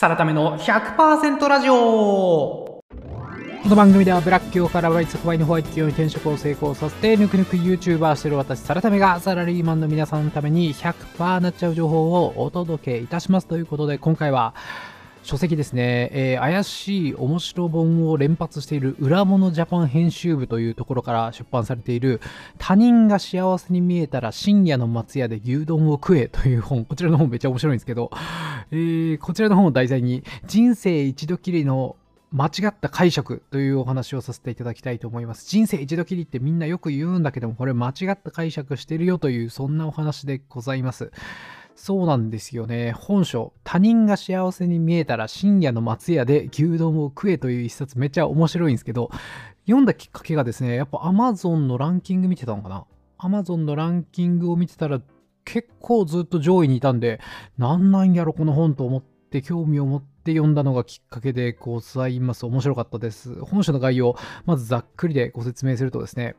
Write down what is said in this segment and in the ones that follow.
サラタメの100%ラジオ。この番組ではブラック企業からバイトバイのホワイト企業に転職を成功させてぬくぬく YouTuber してる私サラタメがサラリーマンの皆さんのために100%なっちゃう情報をお届けいたします。ということで今回は書籍ですね、えー、怪しい面白本を連発している裏物ジャパン編集部というところから出版されている他人が幸せに見えたら深夜の松屋で牛丼を食えという本、こちらの本めっちゃ面白いんですけど、えー、こちらの本を題材に人生一度きりの間違った解釈というお話をさせていただきたいと思います。人生一度きりってみんなよく言うんだけども、これ間違った解釈してるよという、そんなお話でございます。そうなんですよね。本書、他人が幸せに見えたら深夜の松屋で牛丼を食えという一冊めっちゃ面白いんですけど、読んだきっかけがですね、やっぱ Amazon のランキング見てたのかな ?Amazon のランキングを見てたら結構ずっと上位にいたんで、なんなんやろこの本と思って興味を持って読んだのがきっかけでございます。面白かったです。本書の概要、まずざっくりでご説明するとですね、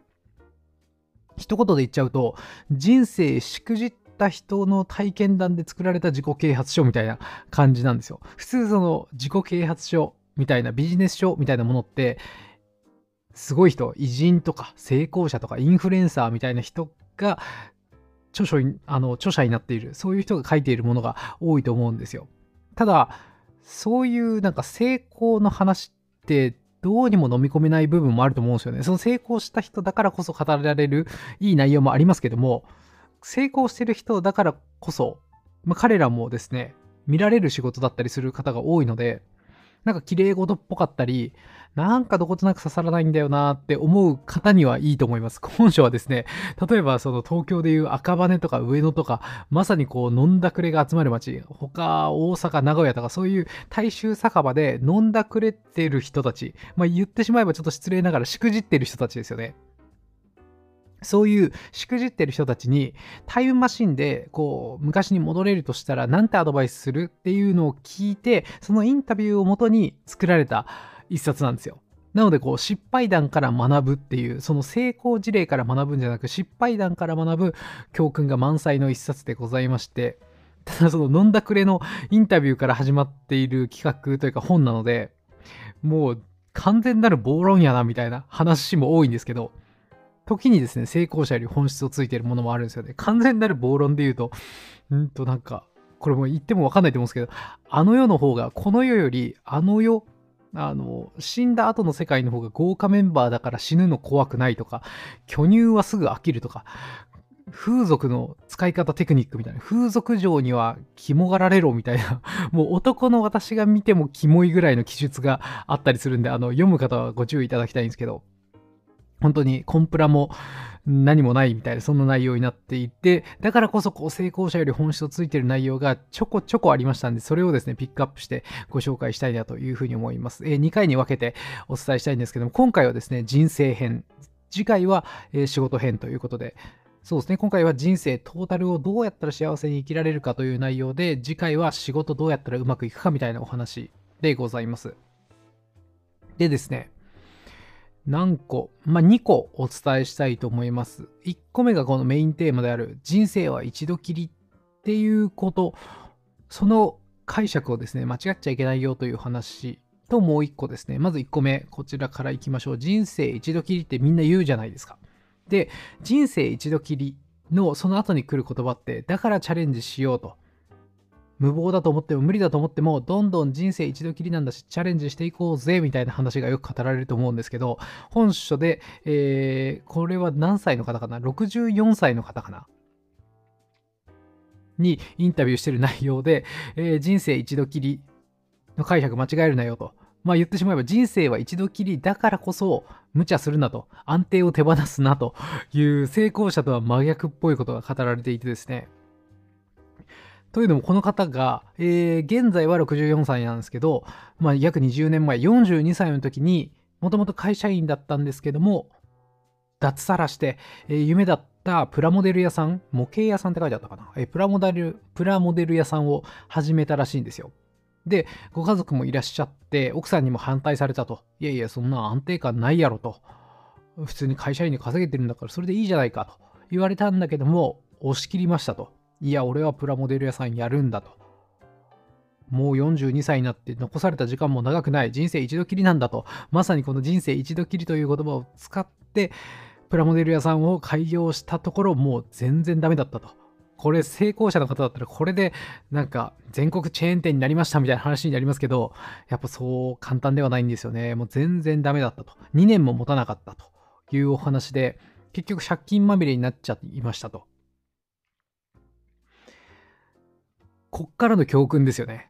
一言で言っちゃうと、人生しくじっった人の体験談で作られた自己啓発書みたいな感じなんですよ。普通その自己啓発書みたいなビジネス書みたいなものってすごい人偉人とか成功者とかインフルエンサーみたいな人が著書あの著者になっているそういう人が書いているものが多いと思うんですよ。ただそういうなんか成功の話ってどうにも飲み込めない部分もあると思うんですよね。その成功した人だからこそ語られるいい内容もありますけども、成功してる人だからこそ、まあ、彼らもですね、見られる仕事だったりする方が多いので、なんか綺麗事っぽかったり、なんかどことなく刺さらないんだよなって思う方にはいいと思います。本書はですね、例えばその東京でいう赤羽とか上野とか、まさにこう飲んだくれが集まる街、他大阪、名古屋とかそういう大衆酒場で飲んだくれてる人たち、まあ言ってしまえばちょっと失礼ながらしくじってる人たちですよね。そういうしくじってる人たちにタイムマシンでこう昔に戻れるとしたら何てアドバイスするっていうのを聞いてそのインタビューをもとに作られた一冊なんですよ。なのでこう失敗談から学ぶっていうその成功事例から学ぶんじゃなく失敗談から学ぶ教訓が満載の一冊でございましてただその飲んだくれのインタビューから始まっている企画というか本なのでもう完全なる暴論やなみたいな話も多いんですけど時にですね、成功者より本質をついているものもあるんですよね。完全なる暴論で言うと、うんとなんか、これも言ってもわかんないと思うんですけど、あの世の方が、この世より、あの世、あの、死んだ後の世界の方が豪華メンバーだから死ぬの怖くないとか、巨乳はすぐ飽きるとか、風俗の使い方テクニックみたいな、風俗嬢には肝がられろみたいな、もう男の私が見てもキモいぐらいの記述があったりするんで、あの、読む方はご注意いただきたいんですけど、本当にコンプラも何もないみたいな、そんな内容になっていて、だからこそこう成功者より本質をついている内容がちょこちょこありましたんで、それをですね、ピックアップしてご紹介したいなというふうに思います。えー、2回に分けてお伝えしたいんですけども、今回はですね、人生編、次回は、えー、仕事編ということで、そうですね。今回は人生トータルをどうやったら幸せに生きられるかという内容で、次回は仕事どうやったらうまくいくかみたいなお話でございます。でですね、何個、まあ、2個お伝えしたいと思います。1個目がこのメインテーマである人生は一度きりっていうこと、その解釈をですね、間違っちゃいけないよという話ともう1個ですね。まず1個目、こちらからいきましょう。人生一度きりってみんな言うじゃないですか。で、人生一度きりのその後に来る言葉って、だからチャレンジしようと。無謀だと思っても無理だと思ってもどんどん人生一度きりなんだしチャレンジしていこうぜみたいな話がよく語られると思うんですけど本書で、えー、これは何歳の方かな？64歳の方かな？にインタビューしてる内容で、えー、人生一度きりの解釈間違えるなよと。まあ言ってしまえば人生は一度きりだからこそ無茶するなと。安定を手放すなという成功者とは真逆っぽいことが語られていてですね。というのもこの方が、えー、現在は64歳なんですけど、まあ、約20年前42歳の時にもともと会社員だったんですけども脱サラして、えー、夢だったプラモデル屋さん模型屋さんって書いてあったかな、えー、プラモデルプラモデル屋さんを始めたらしいんですよ。でご家族もいらっしゃって奥さんにも反対されたと。いやいやそんな安定感ないやろと。普通に会社員に稼げてるんだからそれでいいじゃないかと言われたんだけども押し切りましたと。いや、俺はプラモデル屋さんやるんだと。もう42歳になって残された時間も長くない。人生一度きりなんだと。まさにこの人生一度きりという言葉を使ってプラモデル屋さんを開業したところもう全然ダメだったと。これ成功者の方だったらこれでなんか全国チェーン店になりましたみたいな話になりますけどやっぱそう簡単ではないんですよね。もう全然ダメだったと。2年も持たなかったというお話で結局借金まみれになっちゃいましたと。こっからの教訓ですよね。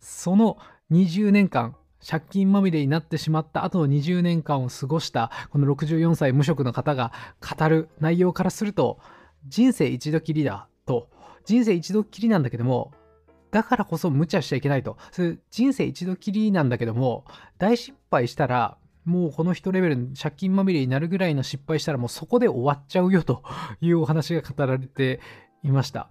その20年間借金まみれになってしまった後の20年間を過ごしたこの64歳無職の方が語る内容からすると人生一度きりだと。人生一度きりなんだけどもだからこそ無茶しちゃいけないと。それ人生一度きりなんだけども大失敗したらもうこの人レベル借金まみれになるぐらいの失敗したらもうそこで終わっちゃうよというお話が語られていました。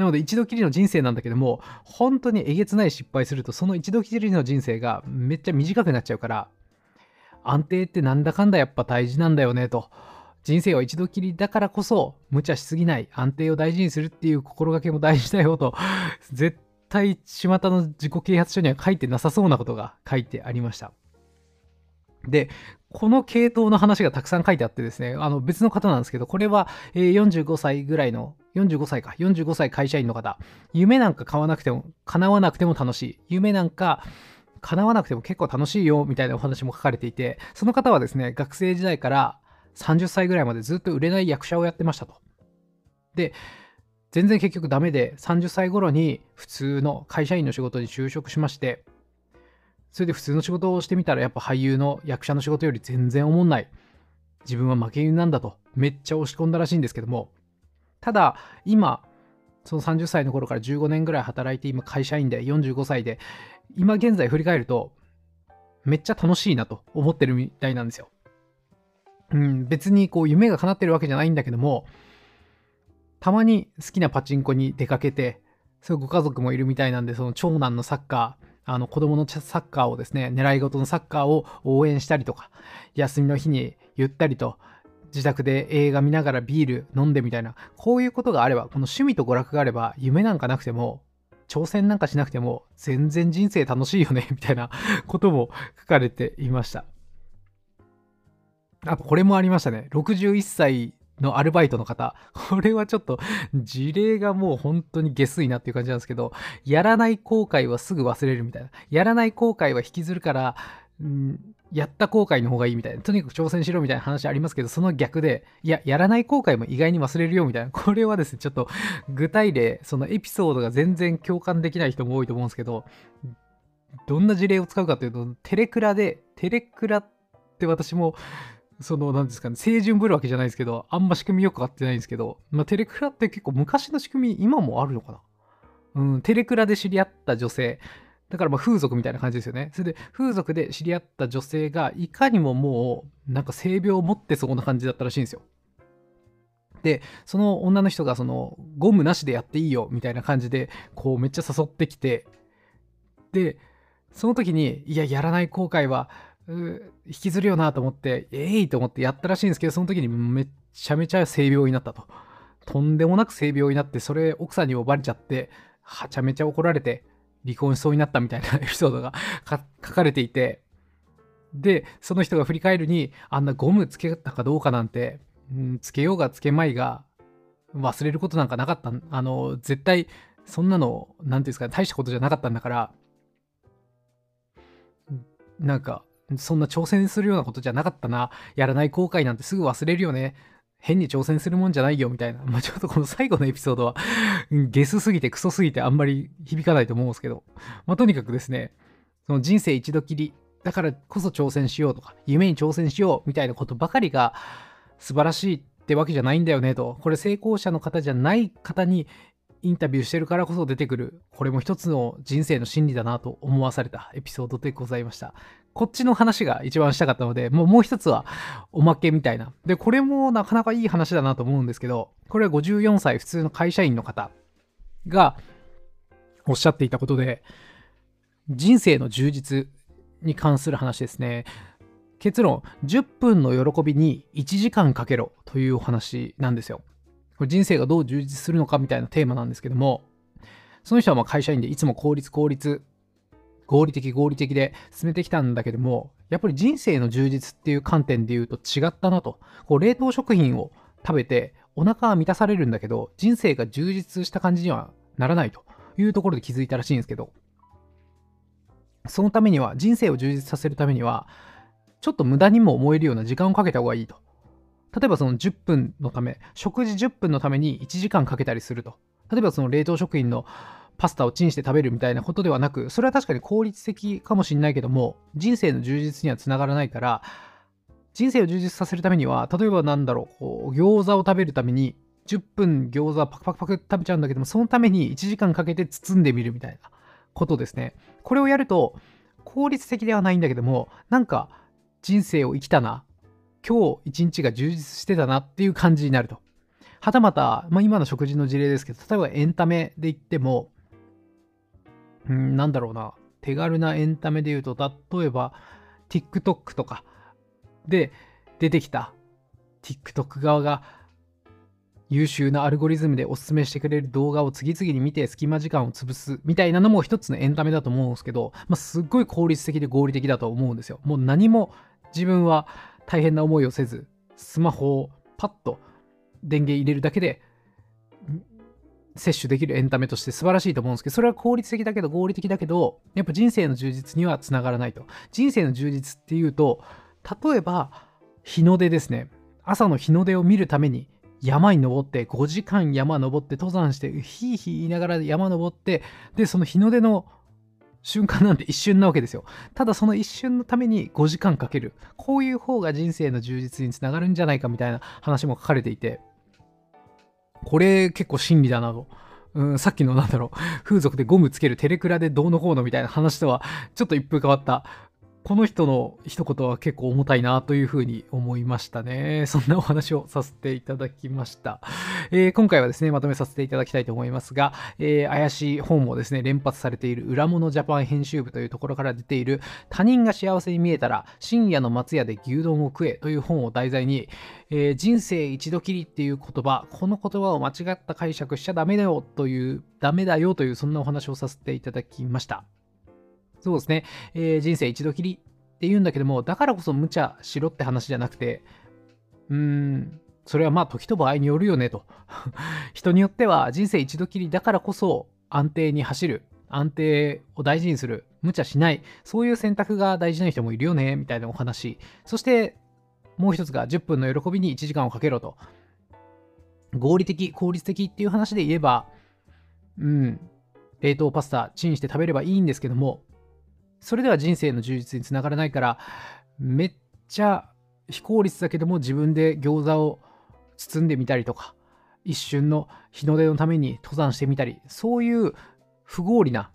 なので一度きりの人生なんだけども本当にえげつない失敗するとその一度きりの人生がめっちゃ短くなっちゃうから安定ってなんだかんだやっぱ大事なんだよねと。人生は一度きりだからこそ無茶しすぎない安定を大事にするっていう心がけも大事だよと絶対巷の自己啓発書には書いてなさそうなことが書いてありました。でこの系統の話がたくさん書いてあってですね、あの別の方なんですけど、これは45歳ぐらいの、45歳か、45歳会社員の方、夢なんか買わなくても、叶わなくても楽しい。夢なんか叶わなくても結構楽しいよ、みたいなお話も書かれていて、その方はですね、学生時代から30歳ぐらいまでずっと売れない役者をやってましたと。で、全然結局ダメで、30歳頃に普通の会社員の仕事に就職しまして、それで普通の仕事をしてみたらやっぱ俳優の役者の仕事より全然おもんない。自分は負け犬なんだとめっちゃ押し込んだらしいんですけども、ただ今、その30歳の頃から15年ぐらい働いて今会社員で45歳で、今現在振り返るとめっちゃ楽しいなと思ってるみたいなんですよ。うん、別にこう夢が叶ってるわけじゃないんだけども、たまに好きなパチンコに出かけて、そうご家族もいるみたいなんで、その長男のサッカー、あの子供のサッカーをですね、狙い事のサッカーを応援したりとか、休みの日にゆったりと自宅で映画見ながらビール飲んでみたいな、こういうことがあれば、この趣味と娯楽があれば、夢なんかなくても、挑戦なんかしなくても、全然人生楽しいよね、みたいなことも書かれていました。あと、これもありましたね。61歳のアルバイトの方、これはちょっと事例がもう本当に下水なっていう感じなんですけど、やらない後悔はすぐ忘れるみたいな。やらない後悔は引きずるから、やった後悔の方がいいみたいな。とにかく挑戦しろみたいな話ありますけど、その逆で、いや、やらない後悔も意外に忘れるよみたいな。これはですね、ちょっと具体例、そのエピソードが全然共感できない人も多いと思うんですけど、どんな事例を使うかというと、テレクラで、テレクラって私もその、なんですかね、清純ぶるわけじゃないですけど、あんま仕組みよくわかってないんですけど、まあ、テレクラって結構昔の仕組み、今もあるのかなうん、テレクラで知り合った女性、だからまあ風俗みたいな感じですよね。それで風俗で知り合った女性がいかにももうなんか性病を持ってそうな感じだったらしいんですよ。で、その女の人がそのゴムなしでやっていいよみたいな感じでこうめっちゃ誘ってきて、で、その時にいや、やらない後悔は引きずるよなと思って、えいと思ってやったらしいんですけど、その時にめっちゃめちゃ性病になったと。とんでもなく性病になって、それ奥さんにもバレちゃって、はちゃめちゃ怒られて、離婚しそうになったみたいな エピソードが 書かれていて、で、その人が振り返るに、あんなゴムつけたかどうかなんて、うん、つけようがつけまいが、忘れることなんかなかった。あの、絶対、そんなの、なんていうんですか、大したことじゃなかったんだから、なんか、そんな挑戦するようなことじゃなかったな。やらない後悔なんてすぐ忘れるよね。変に挑戦するもんじゃないよみたいな。まあ、ちょっとこの最後のエピソードはゲスすぎてクソすぎてあんまり響かないと思うんですけど。まあ、とにかくですね、その人生一度きり、だからこそ挑戦しようとか、夢に挑戦しようみたいなことばかりが素晴らしいってわけじゃないんだよねと。これ成功者の方じゃない方にインタビューしてるからこそ出てくる、これも一つの人生の真理だなと思わされたエピソードでございました。こっちの話が一番したかったので、もうもう一つはおまけみたいな。で、これもなかなかいい話だなと思うんですけど、これは54歳普通の会社員の方がおっしゃっていたことで、人生の充実に関する話ですね。結論、10分の喜びに1時間かけろというお話なんですよ。これ人生がどう充実するのかみたいなテーマなんですけども、その人はまあ会社員でいつも効率効率、合理的合理的で進めてきたんだけども、やっぱり人生の充実っていう観点で言うと違ったなと。こう冷凍食品を食べてお腹は満たされるんだけど、人生が充実した感じにはならないというところで気づいたらしいんですけど、そのためには、人生を充実させるためには、ちょっと無駄にも思えるような時間をかけた方がいいと。例えばその10分のため、食事10分のために1時間かけたりすると。例えばその冷凍食品のパスタをチンして食べるみたいなことではなく、それは確かに効率的かもしれないけども、人生の充実にはつながらないから、人生を充実させるためには、例えばなんだろう、こう餃子を食べるために、10分餃子パクパクパク食べちゃうんだけども、そのために1時間かけて包んでみるみたいなことですね。これをやると、効率的ではないんだけども、なんか人生を生きたな、今日一日が充実してたなっていう感じになると。はたまた、まあ、今の食事の事例ですけど、例えばエンタメで言っても、うん、なんだろうな、手軽なエンタメで言うと、例えば TikTok とかで出てきた TikTok 側が優秀なアルゴリズムでおすすめしてくれる動画を次々に見て隙間時間を潰すみたいなのも一つのエンタメだと思うんですけど、まあ、すっごい効率的で合理的だと思うんですよ。もう何も自分は大変な思いをせず、スマホをパッと電源入れるだけで摂取できるエンタメとして素晴らしいと思うんですけど、それは効率的だけど合理的だけど、やっぱ人生の充実にはつながらないと。人生の充実っていうと、例えば日の出ですね。朝の日の出を見るために山に登って5時間山登って登山してヒーヒー言いながら山登ってでその日の出の瞬間なんて一瞬なわけですよただその一瞬のために5時間かけるこういう方が人生の充実につながるんじゃないかみたいな話も書かれていてこれ結構真理だなと。うん、さっきのなんだろう、風俗でゴムつけるテレクラでどうのこうのみたいな話とはちょっと一風変わったこの人の一言は結構重たいなというふうに思いましたね。そんなお話をさせていただきました。えー、今回はですね、まとめさせていただきたいと思いますが、えー、怪しい本をですね、連発されている裏物ジャパン編集部というところから出ている他人が幸せに見えたら深夜の松屋で牛丼を食えという本を題材に、えー、人生一度きりっていう言葉、この言葉を間違った解釈しちゃダメだよという、ダメだよというそんなお話をさせていただきました。そうですね、えー、人生一度きりって言うんだけども、だからこそ無茶しろって話じゃなくて、うーん、それはまあ時と場合によるよねと。人によっては人生一度きりだからこそ安定に走る、安定を大事にする、無茶しない、そういう選択が大事な人もいるよね、みたいなお話。そしてもう一つが10分の喜びに1時間をかけろと。合理的、効率的っていう話で言えば、うん、冷凍パスタチンして食べればいいんですけども、それでは人生の充実につながらないからめっちゃ非効率だけども自分で餃子を包んでみたりとか一瞬の日の出のために登山してみたりそういう不合理な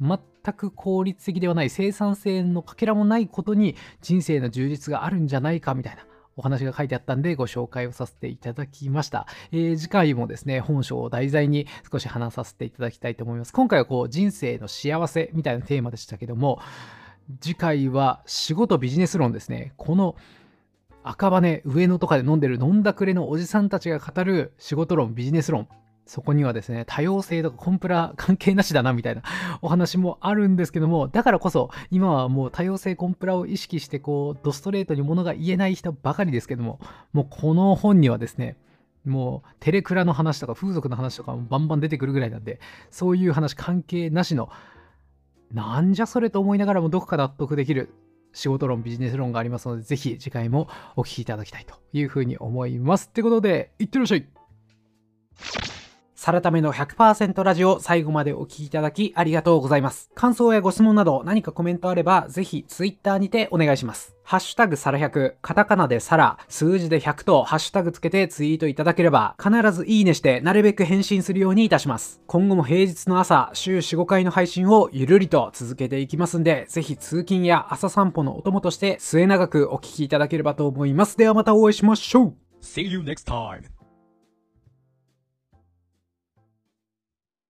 全く効率的ではない生産性のかけらもないことに人生の充実があるんじゃないかみたいな。お話が書いてあったんでご紹介をさせていただきました。えー、次回もですね、本書を題材に少し話させていただきたいと思います。今回はこう人生の幸せみたいなテーマでしたけども、次回は仕事ビジネス論ですね。この赤羽上野とかで飲んでる飲んだくれのおじさんたちが語る仕事論ビジネス論そこにはですね、多様性とかコンプラ関係なしだなみたいな お話もあるんですけども、だからこそ今はもう多様性コンプラを意識してこう、ドストレートにものが言えない人ばかりですけども、もうこの本にはですね、もうテレクラの話とか風俗の話とかもバンバン出てくるぐらいなんで、そういう話関係なしの、なんじゃそれと思いながらもどこか納得できる仕事論、ビジネス論がありますので、ぜひ次回もお聞きいただきたいというふうに思います。ってことで、いってらっしゃいサラタメの100%ラジオ最後までお聴きいただきありがとうございます。感想やご質問など何かコメントあればぜひ Twitter にてお願いします。ハッシュタグサラ100、カタカナでサラ、数字で100とハッシュタグつけてツイートいただければ必ずいいねしてなるべく返信するようにいたします。今後も平日の朝、週4、5回の配信をゆるりと続けていきますんで、ぜひ通勤や朝散歩のお供として末永くお聴きいただければと思います。ではまたお会いしましょう See you next time.